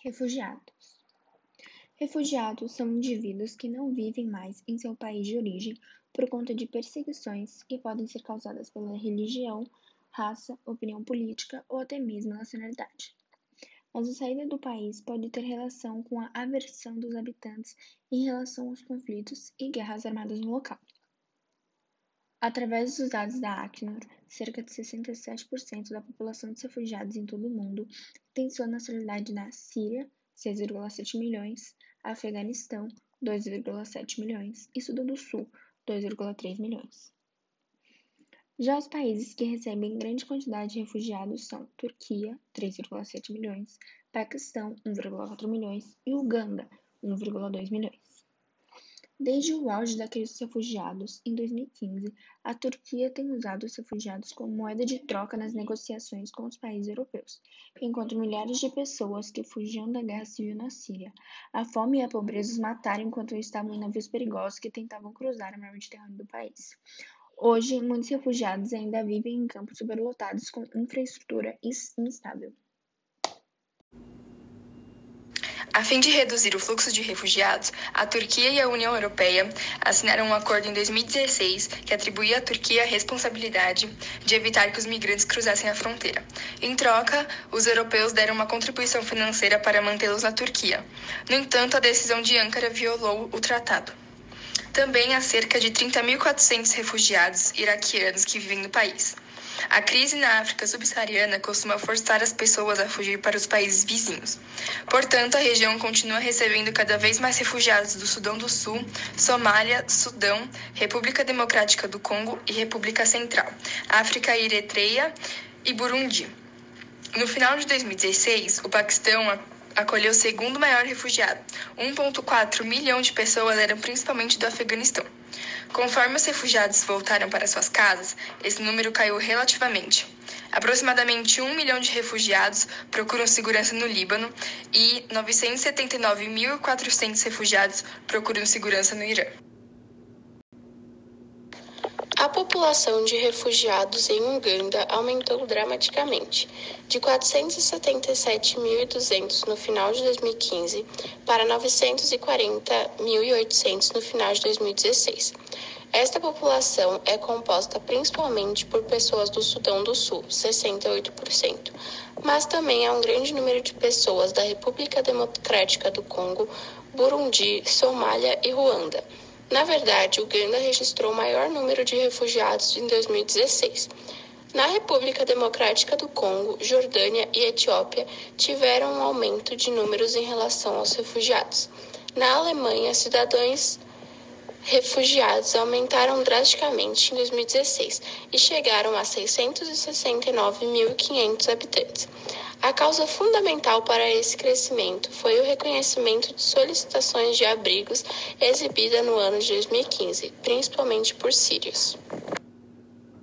Refugiados. Refugiados são indivíduos que não vivem mais em seu país de origem por conta de perseguições que podem ser causadas pela religião, raça, opinião política ou até mesmo nacionalidade. Mas a saída do país pode ter relação com a aversão dos habitantes em relação aos conflitos e guerras armadas no local. Através dos dados da Acnur, cerca de 67% da população de refugiados em todo o mundo tem sua nacionalidade na Síria, 6,7 milhões, Afeganistão, 2,7 milhões e Sudão do Sul, 2,3 milhões. Já os países que recebem grande quantidade de refugiados são Turquia, 3,7 milhões, Paquistão, 1,4 milhões e Uganda, 1,2 milhões. Desde o auge da crise dos refugiados, em 2015, a Turquia tem usado os refugiados como moeda de troca nas negociações com os países europeus, enquanto milhares de pessoas que fugiam da guerra civil na Síria, a fome e a pobreza os mataram enquanto estavam em navios perigosos que tentavam cruzar o mar Mediterrâneo do país. Hoje, muitos refugiados ainda vivem em campos superlotados com infraestrutura instável. A fim de reduzir o fluxo de refugiados, a Turquia e a União Europeia assinaram um acordo em 2016 que atribuía à Turquia a responsabilidade de evitar que os migrantes cruzassem a fronteira. Em troca, os europeus deram uma contribuição financeira para mantê-los na Turquia. No entanto, a decisão de Ankara violou o tratado. Também há cerca de 30.400 refugiados iraquianos que vivem no país. A crise na África subsaariana costuma forçar as pessoas a fugir para os países vizinhos. Portanto, a região continua recebendo cada vez mais refugiados do Sudão do Sul, Somália, Sudão, República Democrática do Congo e República Central, África Eritreia e Burundi. No final de 2016, o Paquistão acolheu o segundo maior refugiado. 1,4 milhão de pessoas eram principalmente do Afeganistão. Conforme os refugiados voltaram para suas casas, esse número caiu relativamente. Aproximadamente 1 milhão de refugiados procuram segurança no Líbano e 979.400 refugiados procuram segurança no Irã. A população de refugiados em Uganda aumentou dramaticamente, de 477.200 no final de 2015 para 940.800 no final de 2016. Esta população é composta principalmente por pessoas do Sudão do Sul, 68%, mas também há um grande número de pessoas da República Democrática do Congo, Burundi, Somália e Ruanda na verdade, Uganda registrou o maior número de refugiados em 2016. Na República Democrática do Congo, Jordânia e Etiópia tiveram um aumento de números em relação aos refugiados. Na Alemanha, cidadãos refugiados aumentaram drasticamente em 2016 e chegaram a 669.500 habitantes. A causa fundamental para esse crescimento foi o reconhecimento de solicitações de abrigos exibida no ano de 2015, principalmente por sírios.